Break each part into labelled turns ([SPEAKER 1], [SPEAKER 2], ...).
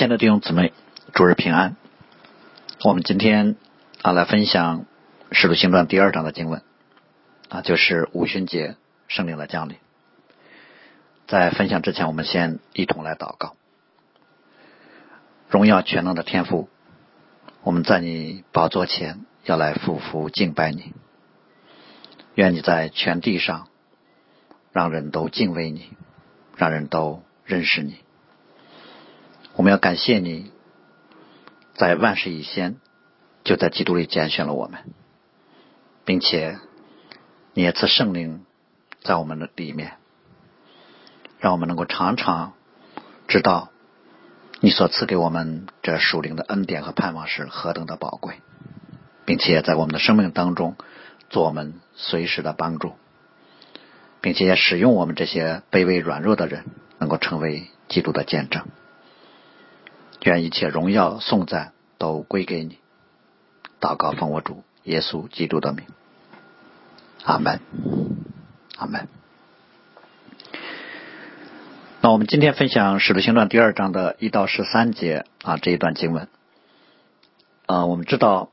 [SPEAKER 1] 亲爱的弟兄姊妹，主日平安。我们今天啊来分享《使徒行传》第二章的经文啊，就是五旬节圣灵的降临。在分享之前，我们先一同来祷告。荣耀全能的天父，我们在你宝座前要来匍匐敬拜你。愿你在全地上让人都敬畏你，让人都认识你。我们要感谢你，在万事以先就在基督里拣选了我们，并且你也赐圣灵在我们的里面，让我们能够常常知道你所赐给我们这属灵的恩典和盼望是何等的宝贵，并且在我们的生命当中做我们随时的帮助，并且也使用我们这些卑微软弱的人，能够成为基督的见证。愿一切荣耀颂赞都归给你。祷告奉我主耶稣基督的名，阿门，阿门。那我们今天分享《使徒行传》第二章的一到十三节啊这一段经文。啊，我们知道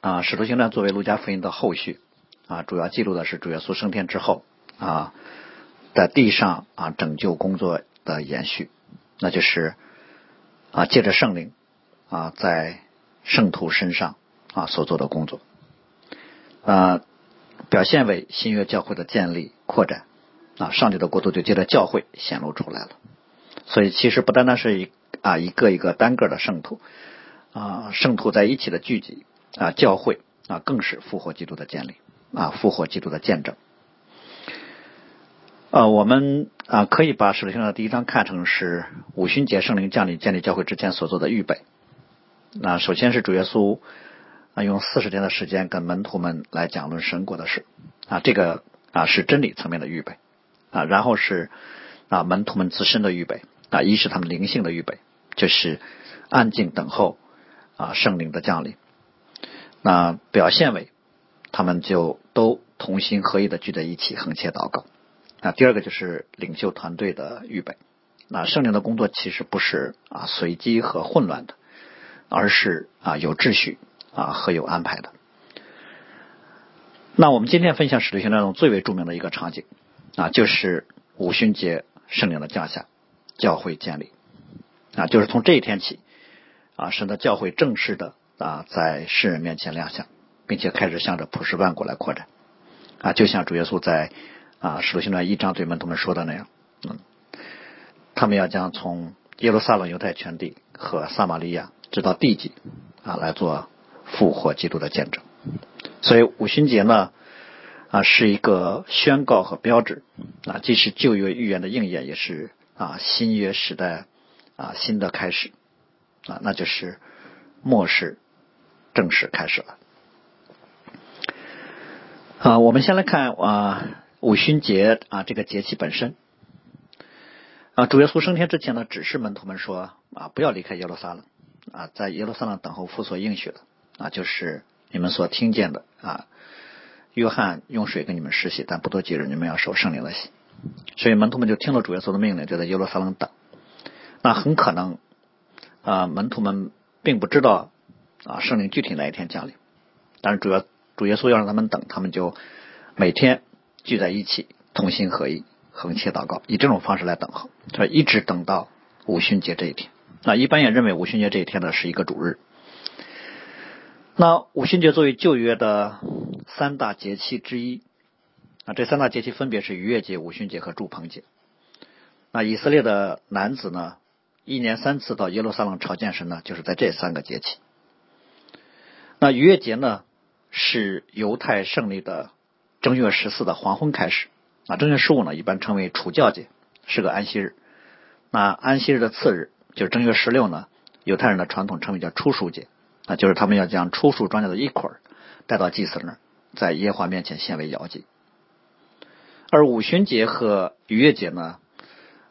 [SPEAKER 1] 啊，《使徒行传》作为路加福音的后续啊，主要记录的是主耶稣升天之后啊，在地上啊拯救工作的延续，那就是。啊，借着圣灵啊，在圣徒身上啊所做的工作，啊，表现为新约教会的建立扩展啊，上帝的国度就借着教会显露出来了。所以，其实不单单是一啊一个一个单个的圣徒啊，圣徒在一起的聚集啊，教会啊，更是复活基督的建立啊，复活基督的见证。呃，我们啊可以把使徒行传第一章看成是五旬节圣灵降临建立教会之前所做的预备。那首先是主耶稣啊用四十天的时间跟门徒们来讲论神国的事啊，这个啊是真理层面的预备啊，然后是啊门徒们自身的预备啊，一是他们灵性的预备，就是安静等候啊圣灵的降临。那表现为他们就都同心合意的聚在一起，横切祷告。啊，第二个就是领袖团队的预备。那圣灵的工作其实不是啊随机和混乱的，而是啊有秩序啊和有安排的。那我们今天分享使徒行传中最为著名的一个场景啊，就是五旬节圣灵的降下，教会建立啊，就是从这一天起啊，神的教会正式的啊在世人面前亮相，并且开始向着普世万国来扩展啊，就像主耶稣在。啊，使徒行传一张嘴门徒们说的那样，嗯，他们要将从耶路撒冷、犹太全地和撒玛利亚直到地极啊来做复活基督的见证。所以五旬节呢啊是一个宣告和标志啊，既是旧约预言的应验，也是啊新约时代啊新的开始啊，那就是末世正式开始了。啊，我们先来看啊。五旬节啊，这个节气本身啊，主耶稣升天之前呢，指示门徒们说啊，不要离开耶路撒冷啊，在耶路撒冷等候父所应许的啊，就是你们所听见的啊。约翰用水给你们施洗，但不多几日，你们要受圣灵的洗。所以门徒们就听了主耶稣的命令，就在耶路撒冷等。那很可能啊，门徒们并不知道啊，圣灵具体哪一天降临，但是主要主耶稣要让他们等，他们就每天。聚在一起，同心合意，横切祷告，以这种方式来等候，他一直等到五旬节这一天。那一般也认为五旬节这一天呢是一个主日。那五旬节作为旧约的三大节气之一，啊，这三大节气分别是逾越节、五旬节和祝棚节。那以色列的男子呢，一年三次到耶路撒冷朝见神呢，就是在这三个节气。那逾越节呢，是犹太胜利的。正月十四的黄昏开始，啊，正月十五呢，一般称为除教节，是个安息日。那安息日的次日，就是正月十六呢，犹太人的传统称为叫初熟节，啊，就是他们要将初熟庄稼的一捆带到祭司那儿，在耶和华面前献为摇祭。而五旬节和逾越节呢，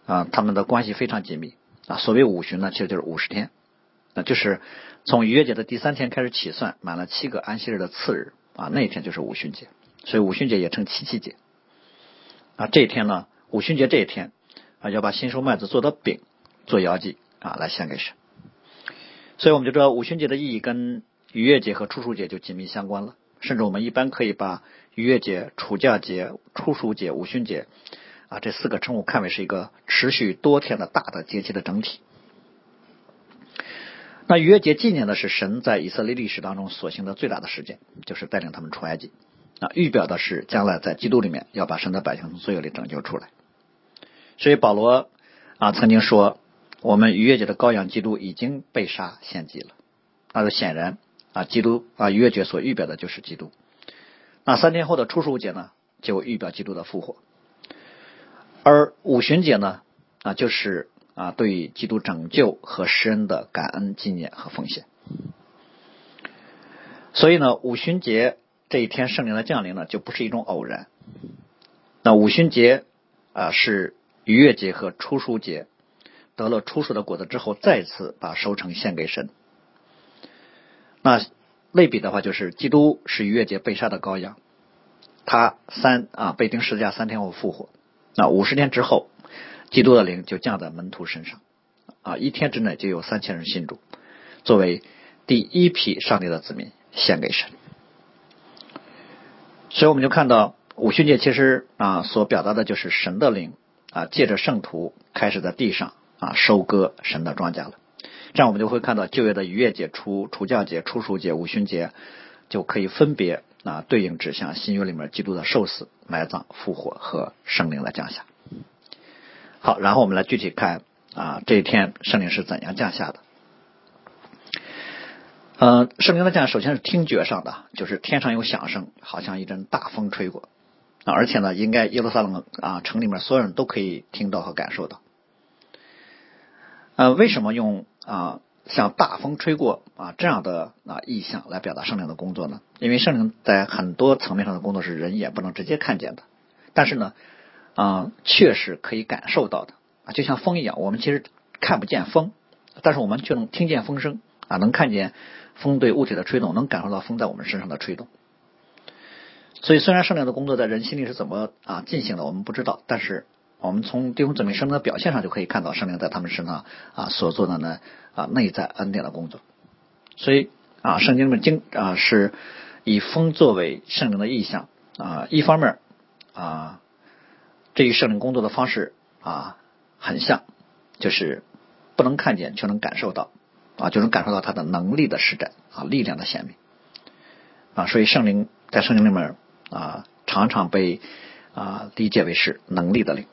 [SPEAKER 1] 啊，他们的关系非常紧密，啊，所谓五旬呢，其实就是五十天，那就是从逾越节的第三天开始起算，满了七个安息日的次日，啊，那一天就是五旬节。所以五旬节也称七七节啊，这一天呢，五旬节这一天啊，要把新收麦子做的饼做摇祭啊，来献给神所以我们就知道五旬节的意义跟逾越节和初熟节就紧密相关了。甚至我们一般可以把逾越节、除假节、初熟节、五旬节啊这四个称呼看为是一个持续多天的大的节气的整体。那逾越节纪念的是神在以色列历史当中所行的最大的事件，就是带领他们出埃及啊，预表的是将来在基督里面要把神的百姓从罪恶里拯救出来。所以保罗啊曾经说。我们逾越节的羔羊基督已经被杀献祭了，那就显然啊，基督啊逾越节所预表的就是基督。那三天后的初十五节呢，就预表基督的复活。而五旬节呢啊，就是啊对基督拯救和施恩的感恩纪念和奉献。所以呢，五旬节这一天圣灵的降临呢，就不是一种偶然。那五旬节啊是逾越节和初十五节。得了初熟的果子之后，再次把收成献给神。那类比的话，就是基督是逾越节被杀的羔羊，他三啊被钉十字架三天后复活。那五十天之后，基督的灵就降在门徒身上，啊一天之内就有三千人信主，作为第一批上帝的子民献给神。所以我们就看到五旬节其实啊所表达的就是神的灵啊借着圣徒开始在地上。啊，收割神的庄稼了，这样我们就会看到旧约的逾越节、除除教节、初熟节、五旬节，就可以分别啊对应指向新约里面基督的受死、埋葬、复活和圣灵的降下。好，然后我们来具体看啊这一天圣灵是怎样降下的。嗯，圣灵的降首先是听觉上的，就是天上有响声，好像一阵大风吹过啊，而且呢，应该耶路撒冷啊城里面所有人都可以听到和感受到。呃，为什么用啊像大风吹过啊这样的啊意象来表达圣灵的工作呢？因为圣灵在很多层面上的工作是人眼不能直接看见的，但是呢啊确实可以感受到的啊，就像风一样，我们其实看不见风，但是我们却能听见风声啊，能看见风对物体的吹动，能感受到风在我们身上的吹动。所以，虽然圣灵的工作在人心里是怎么啊进行的，我们不知道，但是。我们从弟兄姊妹生的表现上就可以看到圣灵在他们身上啊所做的呢啊内在恩典的工作，所以啊圣经里面经啊是以风作为圣灵的意象啊一方面啊这与圣灵工作的方式啊很像，就是不能看见却能感受到啊就能感受到他的能力的施展啊力量的显明啊所以圣灵在圣经里面啊常常被啊理解为是能力的灵。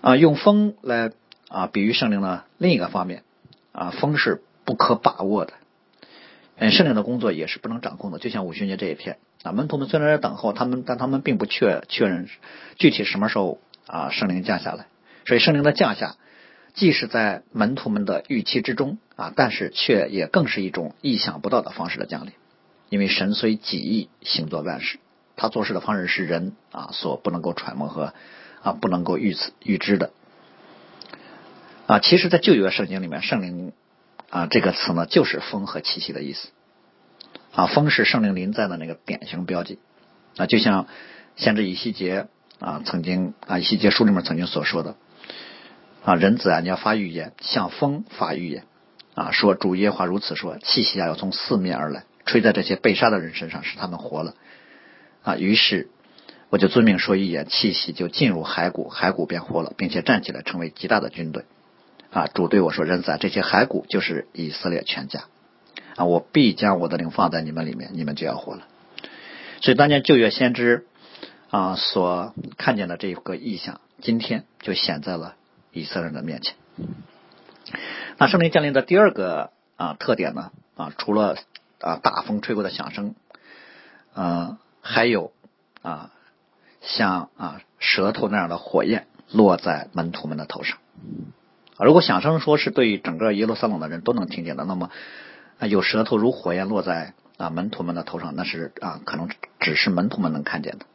[SPEAKER 1] 啊，用风来啊比喻圣灵呢另一个方面啊，风是不可把握的，嗯，圣灵的工作也是不能掌控的。就像五旬节这一天啊，门徒们虽然在等候他们，但他们并不确确认具体什么时候啊圣灵降下来。所以圣灵的降下，即使在门徒们的预期之中啊，但是却也更是一种意想不到的方式的降临。因为神虽己意行作万事，他做事的方式是人啊所不能够揣摩和。啊，不能够预此预知的啊！其实，在旧约圣经里面，“圣灵”啊这个词呢，就是风和气息的意思啊。风是圣灵临在的那个典型标记啊，就像先知以西结啊曾经啊以西结书里面曾经所说的啊，人子啊，你要发预言，向风发预言啊，说主耶和华如此说，气息啊要从四面而来，吹在这些被杀的人身上，使他们活了啊。于是。我就遵命说一言，气息就进入骸骨，骸骨便活了，并且站起来，成为极大的军队。啊，主对我说：“人子啊，这些骸骨就是以色列全家。啊，我必将我的灵放在你们里面，你们就要活了。”所以当年旧约先知啊所看见的这个意象，今天就显在了以色列人的面前。那圣灵降临的第二个啊特点呢啊，除了啊大风吹过的响声，嗯，还有啊。像啊舌头那样的火焰落在门徒们的头上。如果响声说是对于整个耶路撒冷的人都能听见的，那么啊有舌头如火焰落在啊门徒们的头上，那是啊可能只是门徒们能看见的。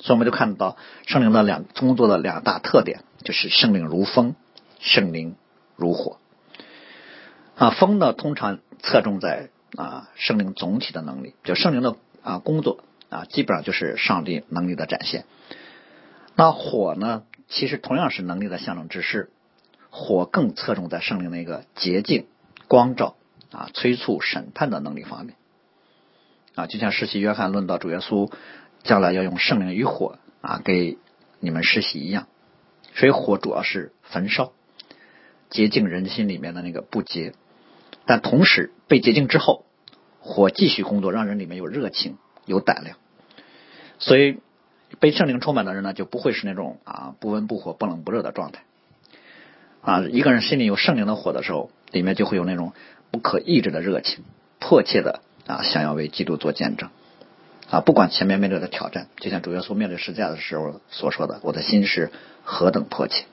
[SPEAKER 1] 所以我们就看到圣灵的两工作的两大特点，就是圣灵如风，圣灵如火。啊风呢通常侧重在啊圣灵总体的能力，就圣灵的啊工作。啊，基本上就是上帝能力的展现。那火呢，其实同样是能力的象征，只是火更侧重在圣灵的一个洁净、光照啊催促审判的能力方面啊，就像世袭约翰论到主耶稣将来要用圣灵与火啊给你们施洗一样，所以火主要是焚烧，洁净人心里面的那个不洁，但同时被洁净之后，火继续工作，让人里面有热情、有胆量，所以被圣灵充满的人呢，就不会是那种啊不温不火、不冷不热的状态。啊，一个人心里有圣灵的火的时候，里面就会有那种不可抑制的热情，迫切的啊想要为基督做见证。啊，不管前面面对的挑战，就像主耶稣面对十字架的时候所说的：“我的心是何等迫切。”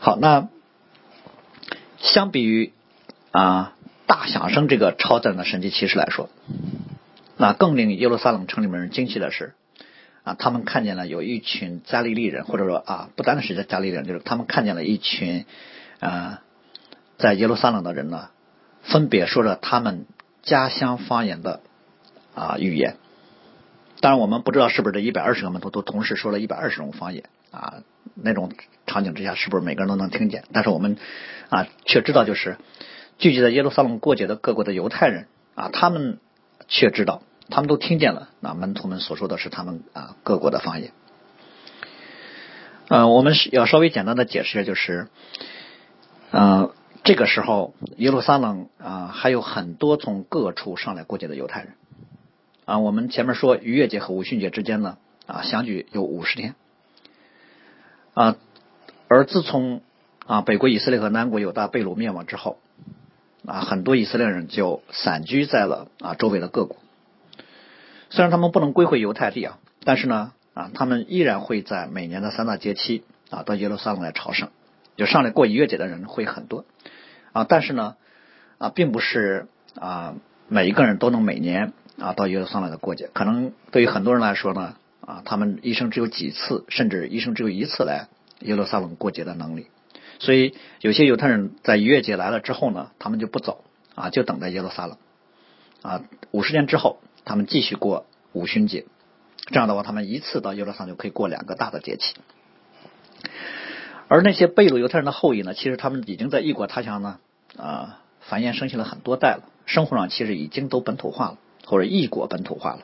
[SPEAKER 1] 好，那相比于啊大响声这个超自然的神迹奇事来说，那更令耶路撒冷城里面人惊奇的是。啊，他们看见了有一群加利利人，或者说啊，不单单是加利利人，就是他们看见了一群啊，在耶路撒冷的人呢，分别说着他们家乡方言的啊语言。当然，我们不知道是不是这一百二十个门徒都同时说了一百二十种方言啊，那种场景之下是不是每个人都能听见？但是我们啊，却知道就是聚集在耶路撒冷过节的各国的犹太人啊，他们却知道。他们都听见了，那门徒们所说的是他们啊各国的方言。呃，我们要稍微简单的解释一下，就是，嗯，这个时候耶路撒冷啊还有很多从各处上来过节的犹太人啊。我们前面说逾越节和五旬节之间呢啊相距有五十天啊，而自从啊北国以色列和南国犹大被掳灭亡之后啊，很多以色列人就散居在了啊周围的各国。虽然他们不能归回犹太地啊，但是呢啊，他们依然会在每年的三大节期啊到耶路撒冷来朝圣，就上来过逾越节的人会很多啊，但是呢啊，并不是啊每一个人都能每年啊到耶路撒冷的过节，可能对于很多人来说呢啊，他们一生只有几次，甚至一生只有一次来耶路撒冷过节的能力，所以有些犹太人在逾越节来了之后呢，他们就不走啊，就等在耶路撒冷啊，五十年之后。他们继续过五旬节，这样的话，他们一次到耶路撒冷就可以过两个大的节气。而那些贝鲁犹太人的后裔呢，其实他们已经在异国他乡呢啊繁衍生息了很多代了，生活上其实已经都本土化了，或者异国本土化了。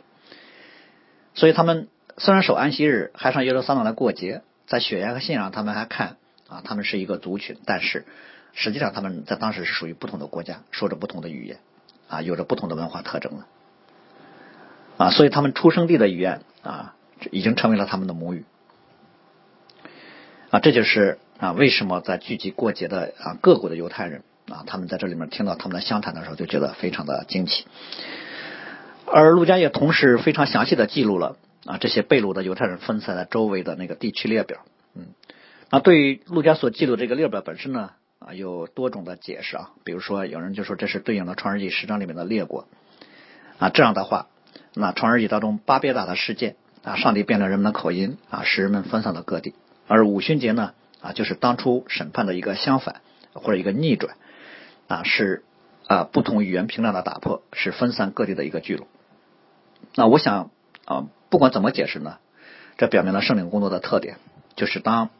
[SPEAKER 1] 所以他们虽然守安息日，还上耶路撒冷来过节，在血缘和信仰他们还看啊他们是一个族群，但是实际上他们在当时是属于不同的国家，说着不同的语言啊，有着不同的文化特征了。啊，所以他们出生地的语言啊，已经成为了他们的母语啊，这就是啊，为什么在聚集过节的啊各国的犹太人啊，他们在这里面听到他们的相谈的时候，就觉得非常的惊奇。而陆家也同时非常详细的记录了啊这些被掳的犹太人分散在周围的那个地区列表。嗯，那对于陆家所记录这个列表本身呢啊，有多种的解释啊，比如说有人就说这是对应的创世纪十章里面的列国啊，这样的话。那创世纪当中巴别大的事件啊，上帝变了人们的口音啊，使人们分散到各地。而五旬节呢啊，就是当初审判的一个相反或者一个逆转啊，是啊不同语言屏障的打破，是分散各地的一个聚拢。那我想啊，不管怎么解释呢，这表明了圣灵工作的特点，就是当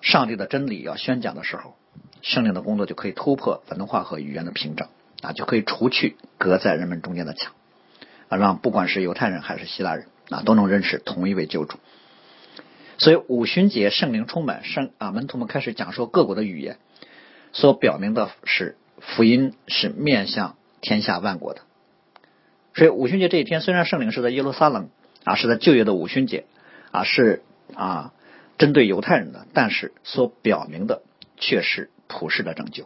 [SPEAKER 1] 上帝的真理要宣讲的时候，圣灵的工作就可以突破文化和语言的屏障啊，就可以除去隔在人们中间的墙。啊，让不管是犹太人还是希腊人啊，都能认识同一位救主。所以五旬节圣灵充满，圣啊门徒们开始讲说各国的语言，所表明的是福音是面向天下万国的。所以五旬节这一天，虽然圣灵是在耶路撒冷啊，是在旧约的五旬节啊，是啊针对犹太人的，但是所表明的却是普世的拯救。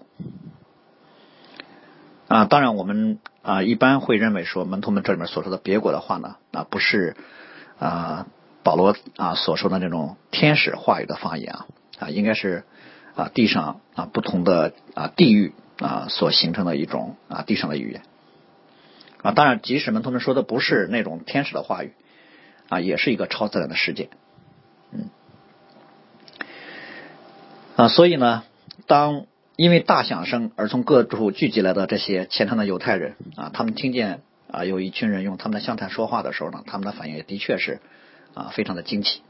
[SPEAKER 1] 啊，当然我们啊一般会认为说门徒们这里面所说的别国的话呢，啊不是啊保罗啊所说的那种天使话语的方言啊，啊应该是啊地上啊不同的啊地域啊所形成的一种啊地上的语言啊，当然即使门徒们说的不是那种天使的话语啊，也是一个超自然的世界，嗯啊，所以呢，当。因为大响声而从各处聚集来的这些虔诚的犹太人啊，他们听见啊有一群人用他们的相谈说话的时候呢，他们的反应也的确是啊非常的惊奇。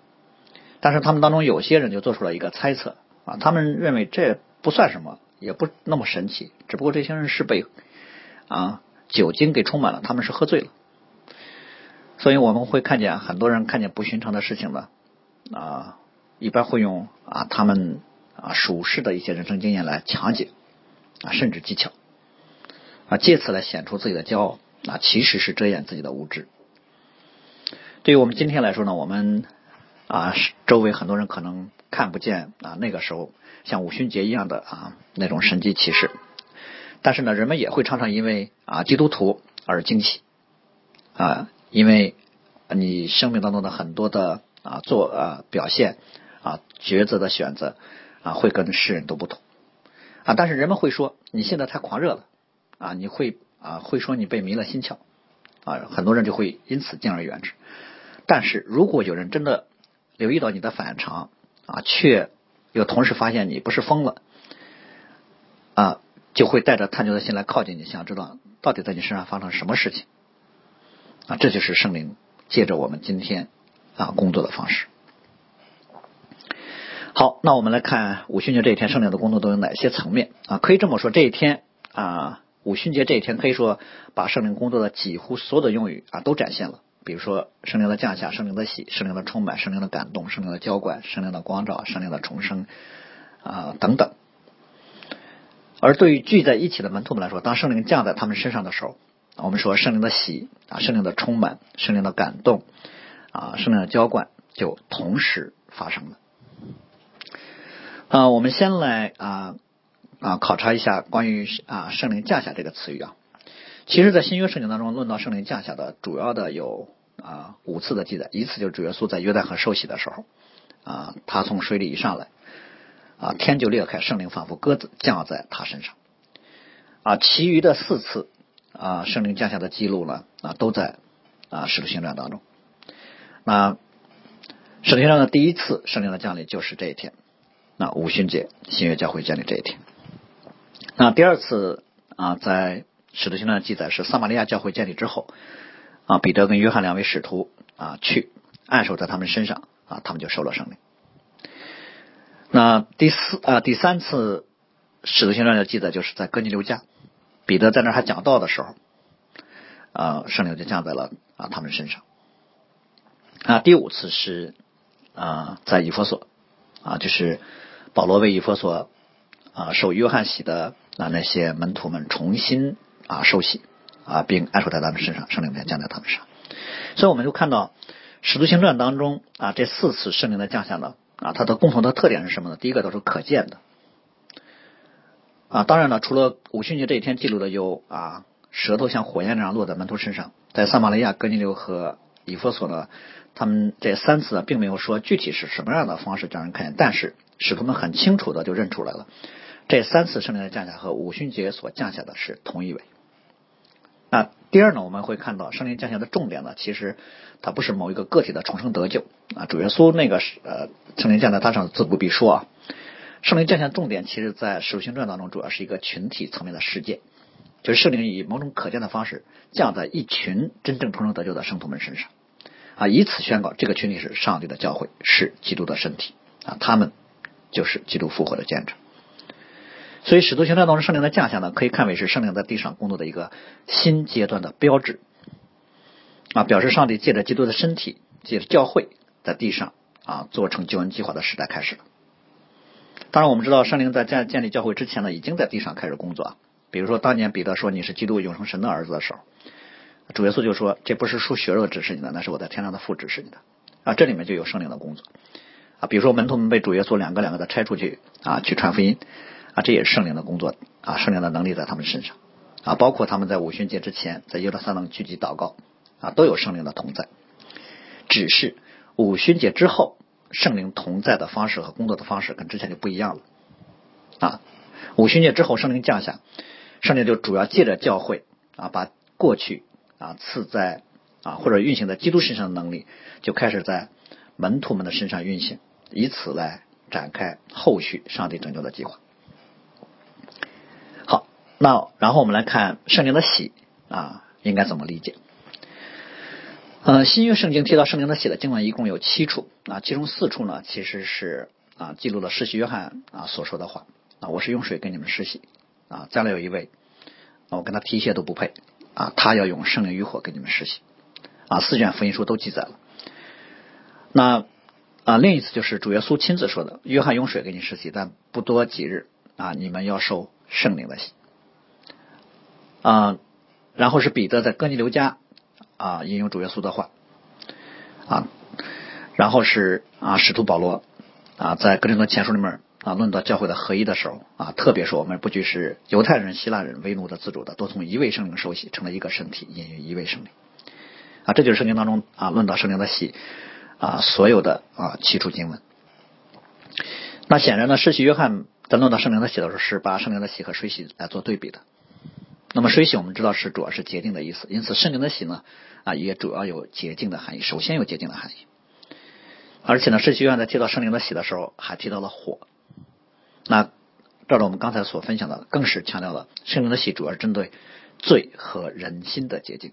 [SPEAKER 1] 但是他们当中有些人就做出了一个猜测啊，他们认为这不算什么，也不那么神奇。只不过这些人是被啊酒精给充满了，他们是喝醉了。所以我们会看见很多人看见不寻常的事情呢，啊，一般会用啊他们啊属世的一些人生经验来强解啊，甚至技巧啊，借此来显出自己的骄傲啊，其实是遮掩自己的无知。对于我们今天来说呢，我们啊周围很多人可能看不见啊那个时候像五旬节一样的啊那种神迹奇事，但是呢，人们也会常常因为啊基督徒而惊奇啊。因为你生命当中的很多的啊做啊表现啊抉择的选择啊会跟世人都不同啊，但是人们会说你现在太狂热了啊，你会啊会说你被迷了心窍啊，很多人就会因此敬而远之。但是如果有人真的留意到你的反常啊，却又同时发现你不是疯了啊，就会带着探究的心来靠近你，想知道到底在你身上发生什么事情。啊，这就是圣灵借着我们今天啊工作的方式。好，那我们来看五旬节这一天圣灵的工作都有哪些层面啊？可以这么说，这一天啊五旬节这一天可以说把圣灵工作的几乎所有的用语啊都展现了。比如说圣灵的降下、圣灵的喜、圣灵的充满、圣灵的感动、圣灵的浇灌、圣灵的光照、圣灵的重生啊等等。而对于聚在一起的门徒们来说，当圣灵降在他们身上的时候，我们说圣灵的喜啊，圣灵的充满，圣灵的感动啊，圣灵的浇灌就同时发生了。啊，我们先来啊啊考察一下关于啊圣灵降下这个词语啊。其实，在新约圣经当中，论到圣灵降下的主要的有啊五次的记载，一次就是主耶稣在约旦河受洗的时候啊，他从水里一上来啊，天就裂开，圣灵仿佛鸽子降在他身上啊，其余的四次。啊，圣灵降下的记录呢啊，都在啊使徒行传当中。那使徒行传的第一次圣灵的降临就是这一天，那五旬节新约教会建立这一天。那第二次啊，在使徒行传记载是撒玛利亚教会建立之后啊，彼得跟约翰两位使徒啊去按手在他们身上啊，他们就受了圣灵。那第四啊第三次使徒行传的记载就是在哥尼流家。彼得在那还讲道的时候，啊，圣灵就降在了啊他们身上。啊，第五次是啊在以弗所啊，就是保罗为以弗所啊受约翰洗的啊那些门徒们重新啊受洗啊，并安守在他们身上，圣灵便降在他们身上。所以我们就看到使徒行传当中啊这四次圣灵的降下呢啊，它的共同的特点是什么呢？第一个都是可见的。啊，当然了，除了五旬节这一天记录的有啊，舌头像火焰那样落在门徒身上，在撒玛利亚、哥尼流和以弗所呢，他们这三次并没有说具体是什么样的方式让人看见，但是使徒们很清楚的就认出来了，这三次圣灵的降下和五旬节所降下的是同一位。那第二呢，我们会看到圣灵降下的重点呢，其实它不是某一个个体的重生得救啊，主耶稣那个是呃圣灵降在他上自不必说啊。圣灵降下重点，其实在使徒行传当中，主要是一个群体层面的事件，就是圣灵以某种可见的方式降在一群真正重生得救的圣徒们身上，啊，以此宣告这个群体是上帝的教会，是基督的身体，啊，他们就是基督复活的见证。所以使徒行传当中圣灵的降下呢，可以看为是圣灵在地上工作的一个新阶段的标志，啊，表示上帝借着基督的身体，借着教会，在地上啊做成救恩计划的时代开始了。当然，我们知道圣灵在建建立教会之前呢，已经在地上开始工作。比如说，当年彼得说你是基督永生神的儿子的时候，主耶稣就说这不是属血肉指示你的，那是我在天上的父指示你的。啊，这里面就有圣灵的工作。啊，比如说门徒们被主耶稣两个两个的拆出去啊，去传福音，啊，这也是圣灵的工作。啊，圣灵的能力在他们身上。啊，包括他们在五旬节之前在耶路撒冷聚集祷告，啊，都有圣灵的同在。只是五旬节之后。圣灵同在的方式和工作的方式跟之前就不一样了啊！五旬节之后，圣灵降下，圣灵就主要借着教会啊，把过去啊赐在啊或者运行在基督身上的能力，就开始在门徒们的身上运行，以此来展开后续上帝拯救的计划。那然后我们来看圣灵的喜啊，应该怎么理解？呃，新约圣经提到圣灵的喜的经文一共有七处啊，其中四处呢其实是啊记录了世袭约翰啊所说的话啊，我是用水给你们施洗啊，将来有一位，我跟他提鞋都不配啊，他要用圣灵与火给你们施洗啊，四卷福音书都记载了。那啊，另一次就是主耶稣亲自说的，约翰用水给你施洗，但不多几日啊，你们要受圣灵的洗啊。然后是彼得在哥尼流家啊引用主耶稣的话啊，然后是啊使徒保罗啊在哥林多前书里面啊论到教会的合一的时候啊，特别说我们不拘是犹太人、希腊人、为奴的、自主的，都从一位圣灵受洗，成了一个身体，引于一位圣灵啊，这就是圣经当中啊论到圣灵的洗啊所有的啊起初经文。那显然呢，世袭约翰在论到圣灵的洗的时候，是把圣灵的洗和水洗来做对比的。那么水洗我们知道是主要是洁净的意思，因此圣灵的洗呢啊也主要有洁净的含义。首先有洁净的含义，而且呢，圣学院在提到圣灵的洗的时候还提到了火。那照着我们刚才所分享的，更是强调了圣灵的洗主要是针对罪和人心的洁净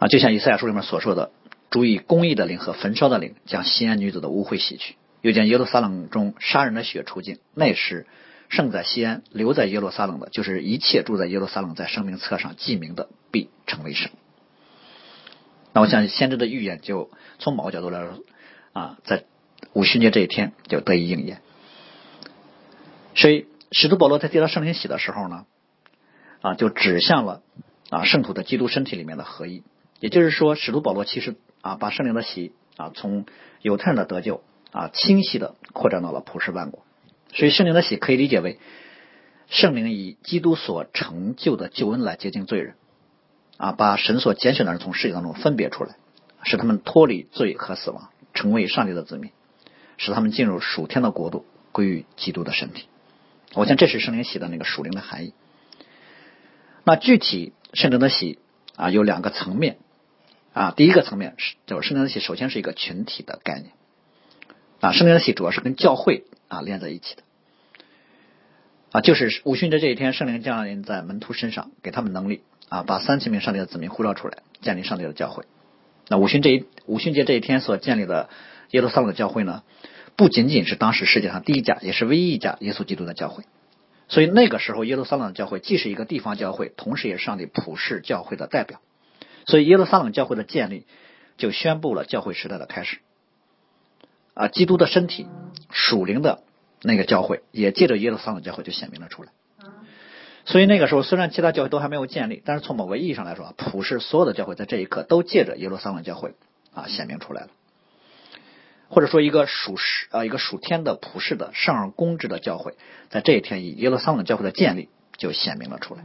[SPEAKER 1] 啊，就像以赛亚书里面所说的：“主以公义的灵和焚烧的灵将西安女子的污秽洗去，又将耶路撒冷中杀人的血除尽。”那时。胜在西安，留在耶路撒冷的，就是一切住在耶路撒冷在生命册上记名的，必成为圣。那我想先知的预言就从某个角度来说啊，在五旬节这一天就得以应验。所以使徒保罗在接到圣灵洗的时候呢，啊，就指向了啊圣徒的基督身体里面的合一。也就是说，使徒保罗其实啊把圣灵的洗啊从犹太人的得救啊清晰的扩展到了普世万国。所以圣灵的喜可以理解为圣灵以基督所成就的救恩来洁净罪人，啊，把神所拣选的人从世界当中分别出来，使他们脱离罪和死亡，成为上帝的子民，使他们进入属天的国度，归于基督的身体。我想这是圣灵喜的那个属灵的含义。那具体圣灵的喜啊有两个层面啊，第一个层面是就是圣灵的喜首先是一个群体的概念啊，圣灵的喜主要是跟教会。啊，连在一起的啊，就是五旬节这一天，圣灵降临在门徒身上，给他们能力啊，把三千名上帝的子民呼召出来，建立上帝的教会。那五旬这一五旬节这一天所建立的耶路撒冷的教会呢，不仅仅是当时世界上第一家，也是唯一一家耶稣基督的教会。所以那个时候，耶路撒冷教会既是一个地方教会，同时也是上帝普世教会的代表。所以耶路撒冷教会的建立，就宣布了教会时代的开始。啊，基督的身体属灵的那个教会，也借着耶路撒冷教会就显明了出来。所以那个时候，虽然其他教会都还没有建立，但是从某个意义上来说，普世所有的教会在这一刻都借着耶路撒冷教会啊显明出来了。或者说，一个属实啊，一个属天的普世的上而公之的教会，在这一天以耶路撒冷教会的建立就显明了出来。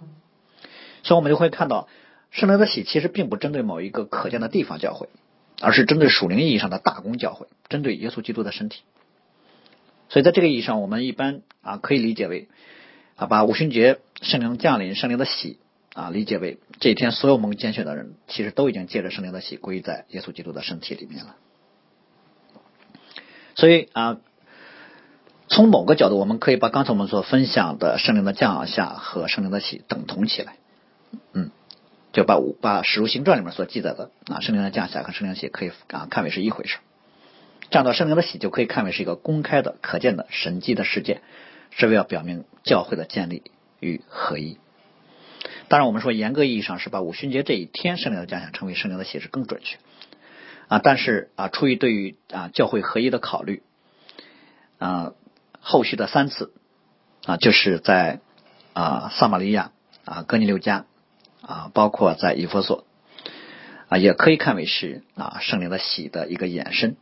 [SPEAKER 1] 所以我们就会看到，圣灵的喜其实并不针对某一个可见的地方教会。而是针对属灵意义上的大公教会，针对耶稣基督的身体。所以在这个意义上，我们一般啊可以理解为啊把五旬节圣灵降临、圣灵的喜啊理解为这一天所有蒙拣选的人，其实都已经借着圣灵的喜归在耶稣基督的身体里面了。所以啊，从某个角度，我们可以把刚才我们所分享的圣灵的降下和圣灵的喜等同起来，就把五把《史书行传》里面所记载的啊圣灵的降下和圣灵的喜可以啊看为是一回事，这样的圣灵的喜就可以看为是一个公开的、可见的神迹的事件，是为了表明教会的建立与合一。当然，我们说严格意义上是把五旬节这一天圣灵的降下称为圣灵的喜是更准确啊，但是啊出于对于啊教会合一的考虑啊，后续的三次啊就是在啊撒玛利亚啊哥尼流家。啊，包括在以弗所啊，也可以看为是啊圣灵的喜的一个延伸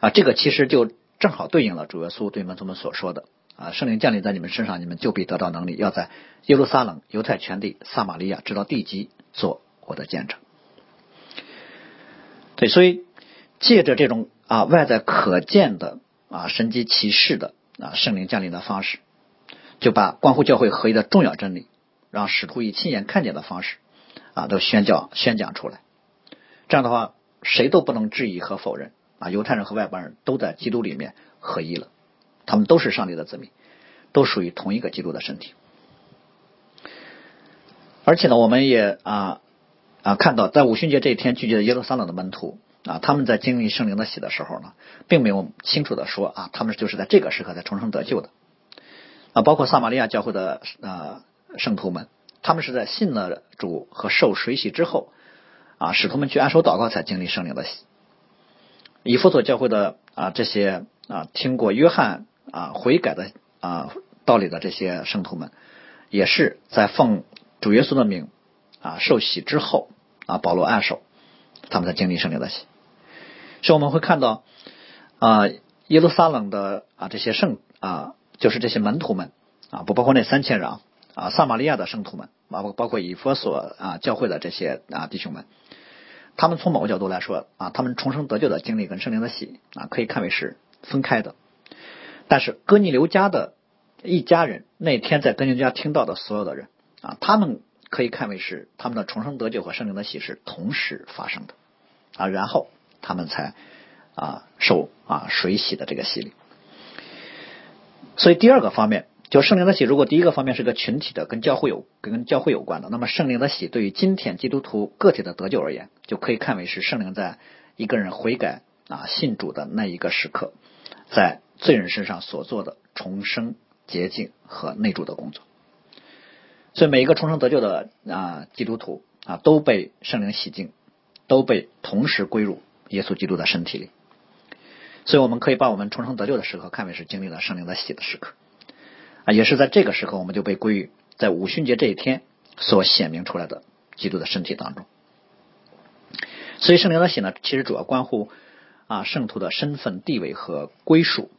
[SPEAKER 1] 啊，这个其实就正好对应了主耶稣对门徒们所说的啊，圣灵降临在你们身上，你们就必得到能力，要在耶路撒冷、犹太全地、撒玛利亚直到地极做我的见证。对，所以借着这种啊外在可见的啊神迹奇事的啊圣灵降临的方式，就把关乎教会合一的重要真理。让使徒以亲眼看见的方式啊，都宣教宣讲出来。这样的话，谁都不能质疑和否认啊，犹太人和外邦人都在基督里面合一了，他们都是上帝的子民，都属于同一个基督的身体。而且呢，我们也啊啊看到，在五旬节这一天聚集的耶路撒冷的门徒啊，他们在经历圣灵的喜的时候呢，并没有清楚的说啊，他们就是在这个时刻才重生得救的啊，包括撒玛利亚教会的啊圣徒们，他们是在信了主和受水洗之后啊，使徒们去按手祷告才经历圣灵的洗。以弗所教会的啊这些啊听过约翰啊悔改的啊道理的这些圣徒们，也是在奉主耶稣的名啊受洗之后啊保罗按手，他们才经历圣灵的洗。所以我们会看到啊耶路撒冷的啊这些圣啊就是这些门徒们啊不包括那三千人啊啊撒玛利亚的圣徒们包括包括以弗所啊教会的这些啊弟兄们。他们从某个角度来说啊，他们重生得救的经历跟圣灵的洗啊，可以看为是分开的。但是哥尼流家的一家人那天在哥尼流家听到的所有的人啊，他们可以看为是他们的重生得救和圣灵的洗是同时发生的啊，然后他们才啊受啊水洗的这个洗礼。所以第二个方面。就圣灵的喜，如果第一个方面是个群体的，跟教会有跟教会有关的，那么圣灵的喜对于今天基督徒个体的得救而言，就可以看为是圣灵在一个人悔改啊信主的那一个时刻，在罪人身上所做的重生、洁净和内住的工作。所以每一个重生得救的啊基督徒啊都被圣灵洗净，都被同时归入耶稣基督的身体里。所以我们可以把我们重生得救的时刻看为是经历了圣灵的喜的时刻。也是在这个时候，我们就被归于在五旬节这一天所显明出来的基督的身体当中。所以圣灵的喜呢，其实主要关乎啊圣徒的身份地位和归属。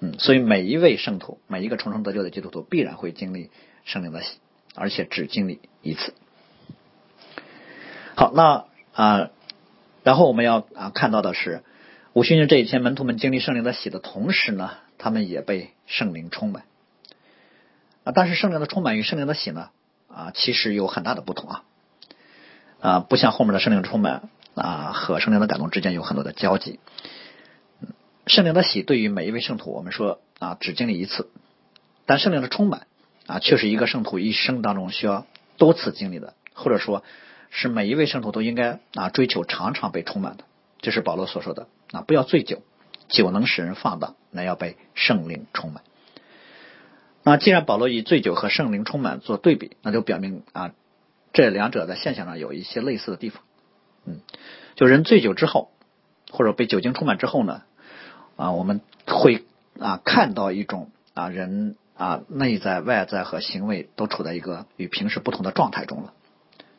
[SPEAKER 1] 嗯，所以每一位圣徒，每一个重生得救的基督徒，必然会经历圣灵的喜，而且只经历一次。好，那啊，然后我们要啊看到的是五旬节这一天，门徒们经历圣灵的喜的同时呢，他们也被圣灵充满。啊但是圣灵的充满与圣灵的喜呢啊，其实有很大的不同啊啊，不像后面的圣灵充满啊和圣灵的感动之间有很多的交集。圣灵的喜对于每一位圣徒，我们说啊只经历一次，但圣灵的充满啊却是一个圣徒一生当中需要多次经历的，或者说是每一位圣徒都应该啊追求常常被充满的。这是保罗所说的啊，不要醉酒，酒能使人放荡，乃要被圣灵充满。那既然保罗以醉酒和圣灵充满做对比，那就表明啊，这两者在现象上有一些类似的地方。嗯，就人醉酒之后，或者被酒精充满之后呢，啊，我们会啊看到一种啊人啊内在、外在和行为都处在一个与平时不同的状态中了。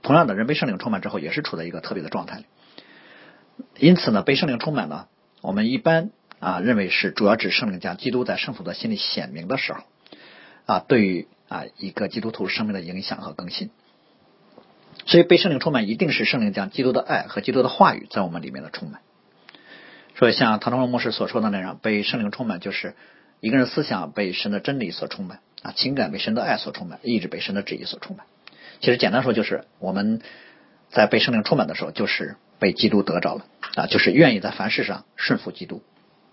[SPEAKER 1] 同样的，人被圣灵充满之后，也是处在一个特别的状态里。因此呢，被圣灵充满呢，我们一般啊认为是主要指圣灵将基督在圣徒的心里显明的时候。啊，对于啊一个基督徒生命的影响和更新，所以被圣灵充满，一定是圣灵将基督的爱和基督的话语在我们里面的充满。所以像唐中荣牧师所说的那样，被圣灵充满，就是一个人思想被神的真理所充满啊，情感被神的爱所充满，意志被神的旨意所充满。其实简单说，就是我们在被圣灵充满的时候，就是被基督得着了啊，就是愿意在凡事上顺服基督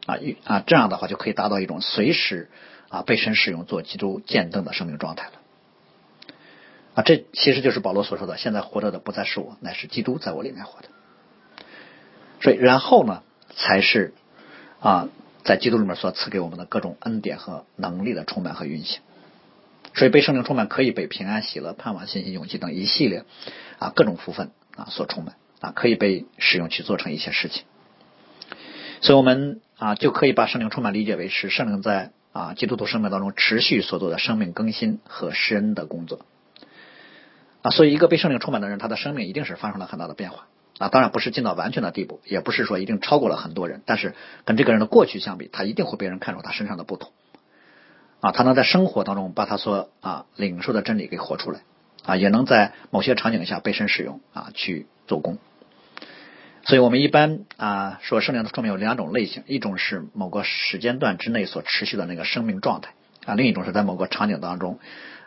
[SPEAKER 1] 啊，啊这样的话就可以达到一种随时。啊，被神使用做基督见证的生命状态了。啊，这其实就是保罗所说的：“现在活着的不再是我，乃是基督在我里面活的。”所以，然后呢，才是啊，在基督里面所赐给我们的各种恩典和能力的充满和运行。所以，被圣灵充满可以被平安、喜乐、盼望、信心、勇气等一系列啊各种福分啊所充满啊，可以被使用去做成一些事情。所以我们啊就可以把圣灵充满理解为是圣灵在。啊，基督徒生命当中持续所做的生命更新和施恩的工作啊，所以一个被圣灵充满的人，他的生命一定是发生了很大的变化啊。当然不是进到完全的地步，也不是说一定超过了很多人，但是跟这个人的过去相比，他一定会被人看出他身上的不同啊。他能在生活当中把他所啊领受的真理给活出来啊，也能在某些场景下被神使用啊去做工。所以我们一般啊说圣灵的充满有两种类型，一种是某个时间段之内所持续的那个生命状态啊，另一种是在某个场景当中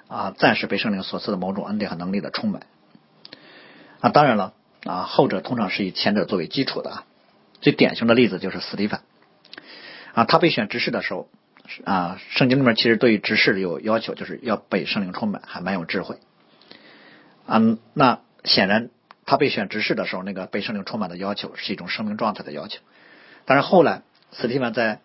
[SPEAKER 1] 啊暂时被圣灵所赐的某种恩典和能力的充满啊。当然了啊，后者通常是以前者作为基础的。最典型的例子就是斯蒂芬啊，他被选执事的时候啊，圣经里面其实对于执事有要求，就是要被圣灵充满，还蛮有智慧啊。那显然。他被选执事的时候，那个被圣灵充满的要求是一种生命状态的要求。但是后来，斯蒂芬在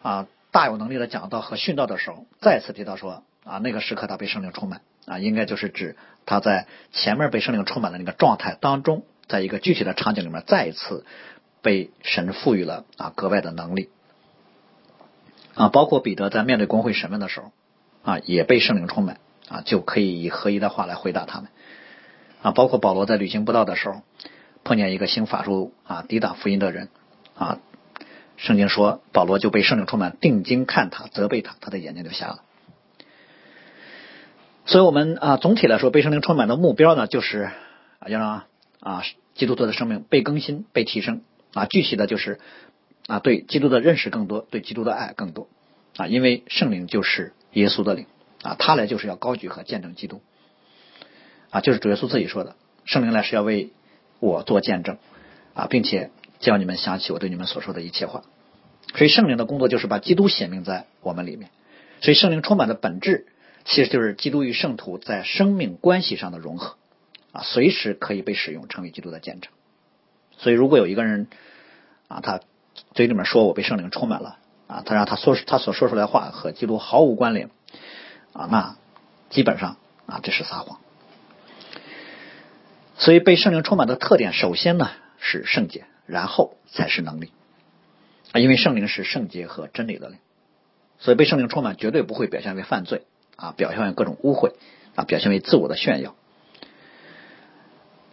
[SPEAKER 1] 啊大有能力的讲道和训道的时候，再次提到说啊，那个时刻他被圣灵充满啊，应该就是指他在前面被圣灵充满的那个状态当中，在一个具体的场景里面再一次被神赋予了啊格外的能力啊，包括彼得在面对公会审问的时候啊，也被圣灵充满啊，就可以以合一的话来回答他们啊，包括保罗在旅行不到的时候碰见一个行法术啊抵挡福音的人啊。圣经说，保罗就被圣灵充满，定睛看他，责备他，他的眼睛就瞎了。所以，我们啊，总体来说，被圣灵充满的目标呢，就是啊，要让啊，基督徒的生命被更新、被提升啊。具体的就是啊，对基督的认识更多，对基督的爱更多啊。因为圣灵就是耶稣的灵啊，他来就是要高举和见证基督啊，就是主耶稣自己说的，圣灵来是要为我做见证啊，并且。叫你们想起我对你们所说的一切话，所以圣灵的工作就是把基督显明在我们里面。所以圣灵充满的本质其实就是基督与圣徒在生命关系上的融合啊，随时可以被使用成为基督的见证。所以如果有一个人啊，他嘴里面说我被圣灵充满了啊，他让他说他所说出来的话和基督毫无关联啊，那基本上啊这是撒谎。所以被圣灵充满的特点，首先呢是圣洁。然后才是能力啊，因为圣灵是圣洁和真理的灵，所以被圣灵充满绝对不会表现为犯罪啊，表现为各种污秽啊，表现为自我的炫耀。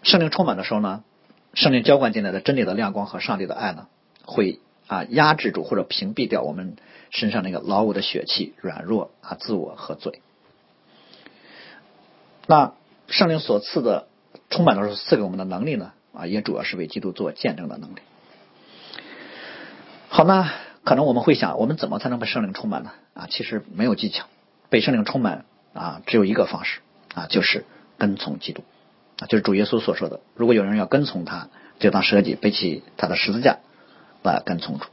[SPEAKER 1] 圣灵充满的时候呢，圣灵浇灌进来的真理的亮光和上帝的爱呢，会啊压制住或者屏蔽掉我们身上那个老我的血气、软弱啊、自我和罪。那圣灵所赐的充满的时候赐给我们的能力呢？啊，也主要是为基督做见证的能力。好，那可能我们会想，我们怎么才能被圣灵充满呢？啊，其实没有技巧，被圣灵充满啊，只有一个方式啊，就是跟从基督啊，就是主耶稣所说的，如果有人要跟从他，就当舍己，背起他的十字架来跟从主。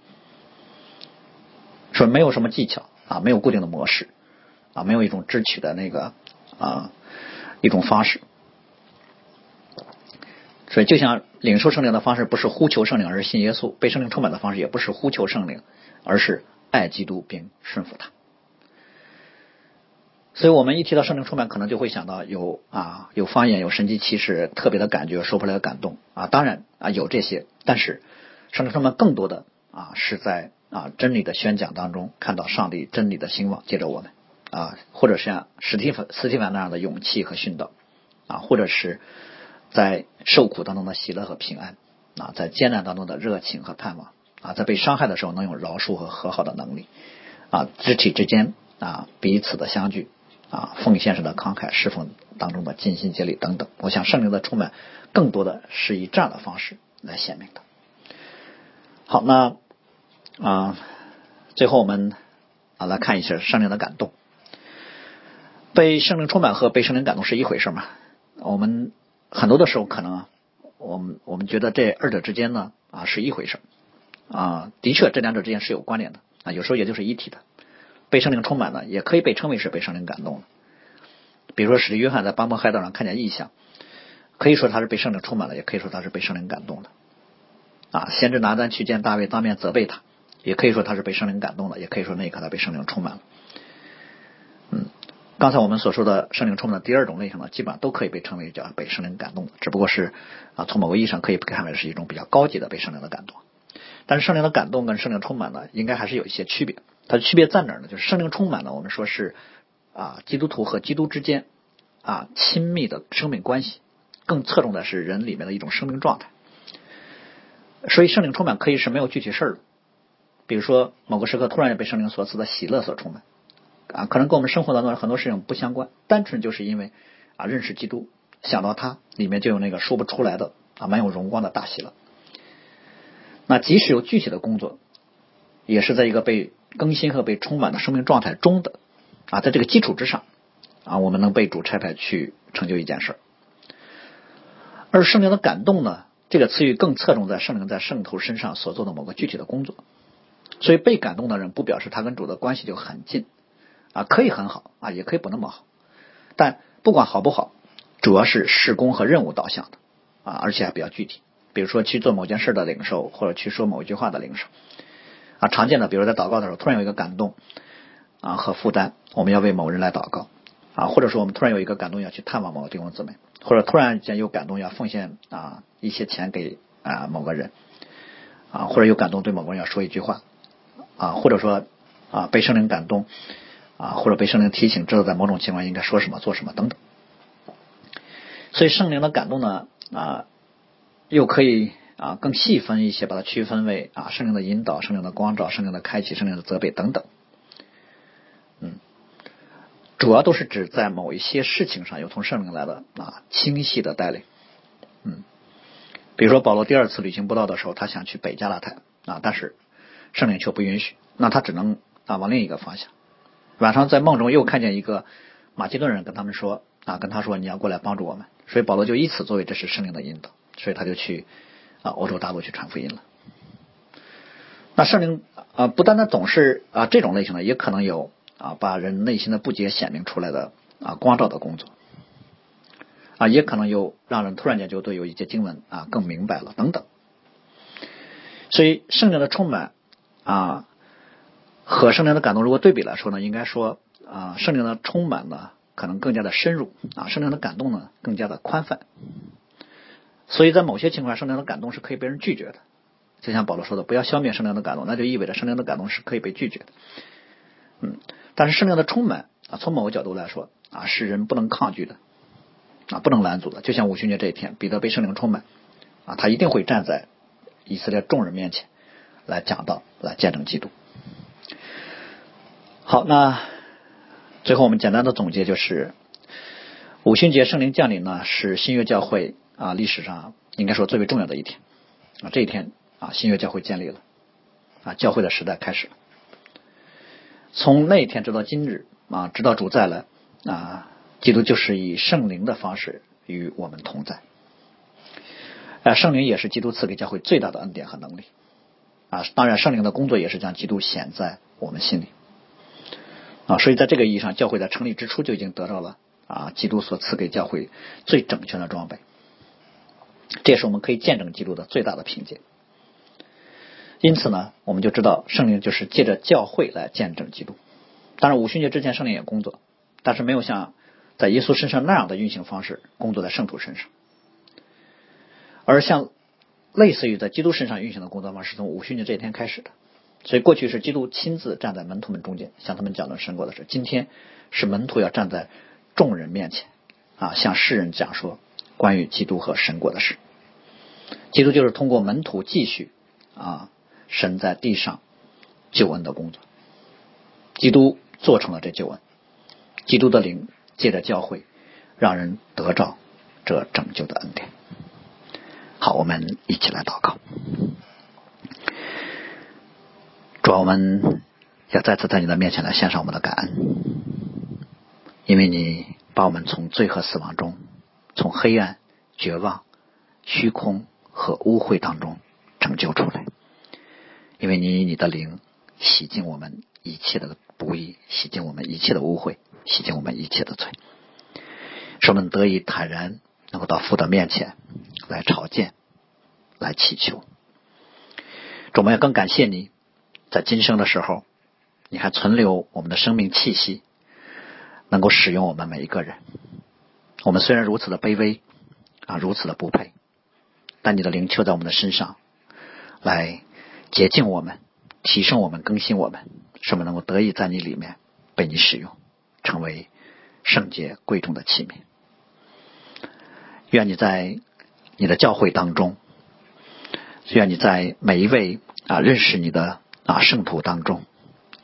[SPEAKER 1] 说没有什么技巧啊，没有固定的模式啊，没有一种支取的那个啊一种方式。所以，就像领受圣灵的方式不是呼求圣灵，而是信耶稣；被圣灵充满的方式也不是呼求圣灵，而是爱基督并顺服他。所以我们一提到圣灵充满，可能就会想到有啊有方言、有神迹奇事、特别的感觉、说不来的感动啊。当然啊有这些，但是圣灵充满更多的啊是在啊真理的宣讲当中看到上帝真理的兴旺，借着我们啊，或者是像史蒂芬斯蒂凡那样的勇气和训导啊，或者是。在受苦当中的喜乐和平安啊，在艰难当中的热情和盼望啊，在被伤害的时候能有饶恕和和好的能力啊，肢体之间啊彼此的相聚啊，奉献式的慷慨侍奉当中的尽心竭力等等，我想圣灵的充满更多的是以这样的方式来显明的。好，那啊，最后我们啊来看一下圣灵的感动，被圣灵充满和被圣灵感动是一回事吗？我们。很多的时候，可能我们我们觉得这二者之间呢啊是一回事啊，的确这两者之间是有关联的啊，有时候也就是一体的。被圣灵充满了，也可以被称为是被圣灵感动了。比如说，使徒约翰在巴摩海岛上看见异象，可以说他是被圣灵充满了，也可以说他是被圣灵感动的。啊，先知拿单去见大卫，当面责备他，也可以说他是被圣灵感动了，也可以说那一刻他被圣灵充满了。嗯。刚才我们所说的圣灵充满的第二种类型呢，基本上都可以被称为叫被圣灵感动的，只不过是啊，从某个意义上可以看为是一种比较高级的被圣灵的感动。但是圣灵的感动跟圣灵充满呢，应该还是有一些区别。它的区别在哪儿呢？就是圣灵充满呢，我们说是啊，基督徒和基督之间啊亲密的生命关系，更侧重的是人里面的一种生命状态。所以圣灵充满可以是没有具体事儿的，比如说某个时刻突然被圣灵所赐的喜乐所充满。啊，可能跟我们生活当中很多事情不相关，单纯就是因为啊认识基督，想到他里面就有那个说不出来的啊蛮有荣光的大喜了。那即使有具体的工作，也是在一个被更新和被充满的生命状态中的啊，在这个基础之上啊，我们能被主差派去成就一件事。而圣灵的感动呢，这个词语更侧重在圣灵在圣徒身上所做的某个具体的工作，所以被感动的人不表示他跟主的关系就很近。啊，可以很好啊，也可以不那么好，但不管好不好，主要是施工和任务导向的啊，而且还比较具体。比如说去做某件事的领受，或者去说某一句话的领受啊，常见的，比如在祷告的时候，突然有一个感动啊和负担，我们要为某人来祷告啊，或者说我们突然有一个感动要去探望某个弟兄姊妹，或者突然间有感动要奉献啊一些钱给啊某个人啊，或者有感动对某个人要说一句话啊，或者说啊被圣灵感动啊，或者被圣灵提醒，知道在某种情况应该说什么做什么等等。所以圣灵的感动呢啊，又可以。啊，更细分一些，把它区分为啊，圣灵的引导、圣灵的光照、圣灵的开启、圣灵的责备等等。嗯，主要都是指在某一些事情上有从圣灵来的啊清晰的带领。嗯，比如说保罗第二次旅行布道的时候，他想去北加拉太啊，但是圣灵却不允许，那他只能啊往另一个方向。晚上在梦中又看见一个马其顿人跟他们说啊，跟他说你要过来帮助我们，所以保罗就以此作为这是圣灵的引导，所以他就去。啊，欧洲大陆去传福音了。那圣灵啊，不单单总是啊这种类型的，也可能有啊把人内心的不解显明出来的啊光照的工作啊，也可能有让人突然间就对有一些经文啊更明白了等等。所以圣灵的充满啊和圣灵的感动如果对比来说呢，应该说啊圣灵的充满呢可能更加的深入啊，圣灵的感动呢更加的宽泛。所以在某些情况，圣灵的感动是可以被人拒绝的。就像保罗说的，不要消灭圣灵的感动，那就意味着圣灵的感动是可以被拒绝的。嗯，但是圣灵的充满啊，从某个角度来说啊，是人不能抗拒的啊，不能拦阻的。就像五旬节这一天，彼得被圣灵充满啊，他一定会站在以色列众人面前来讲道，来见证基督。好，那最后我们简单的总结就是，五旬节圣灵降临呢，是新约教会。啊，历史上应该说最为重要的一天啊，这一天啊，新约教会建立了啊，教会的时代开始了。从那一天直到今日啊，直到主再来啊，基督就是以圣灵的方式与我们同在。啊，圣灵也是基督赐给教会最大的恩典和能力啊。当然，圣灵的工作也是将基督显在我们心里啊。所以，在这个意义上，教会在成立之初就已经得到了啊，基督所赐给教会最整全的装备。这也是我们可以见证基督的最大的凭借。因此呢，我们就知道圣灵就是借着教会来见证基督。当然，五旬节之前圣灵也工作，但是没有像在耶稣身上那样的运行方式工作在圣徒身上。而像类似于在基督身上运行的工作方式，从五旬节这一天开始的。所以过去是基督亲自站在门徒们中间，向他们讲论神国的事。今天是门徒要站在众人面前啊，向世人讲说。关于基督和神国的事，基督就是通过门徒继续啊神在地上救恩的工作。基督做成了这救恩，基督的灵借着教会让人得着这拯救的恩典。好，我们一起来祷告。主，我们要再次在你的面前来献上我们的感恩，因为你把我们从罪和死亡中。从黑暗、绝望、虚空和污秽当中拯救出来，因为你以你的灵洗净我们一切的不义，洗净我们一切的污秽，洗净我们一切的罪，使我们得以坦然能够到父的面前来朝见、来祈求。主我们要更感谢你，在今生的时候，你还存留我们的生命气息，能够使用我们每一个人。我们虽然如此的卑微啊，如此的不配，但你的灵却在我们的身上，来洁净我们、提升我们、更新我们，使我们能够得以在你里面被你使用，成为圣洁贵重的器皿。愿你在你的教会当中，愿你在每一位啊认识你的啊圣徒当中，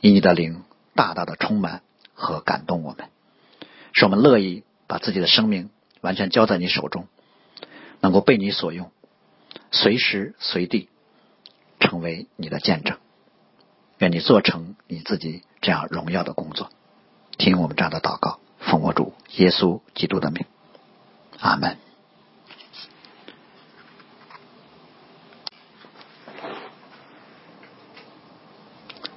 [SPEAKER 1] 以你的灵大大的充满和感动我们，使我们乐意。把自己的生命完全交在你手中，能够被你所用，随时随地成为你的见证。愿你做成你自己这样荣耀的工作。听我们这样的祷告，奉我主耶稣基督的名，阿门。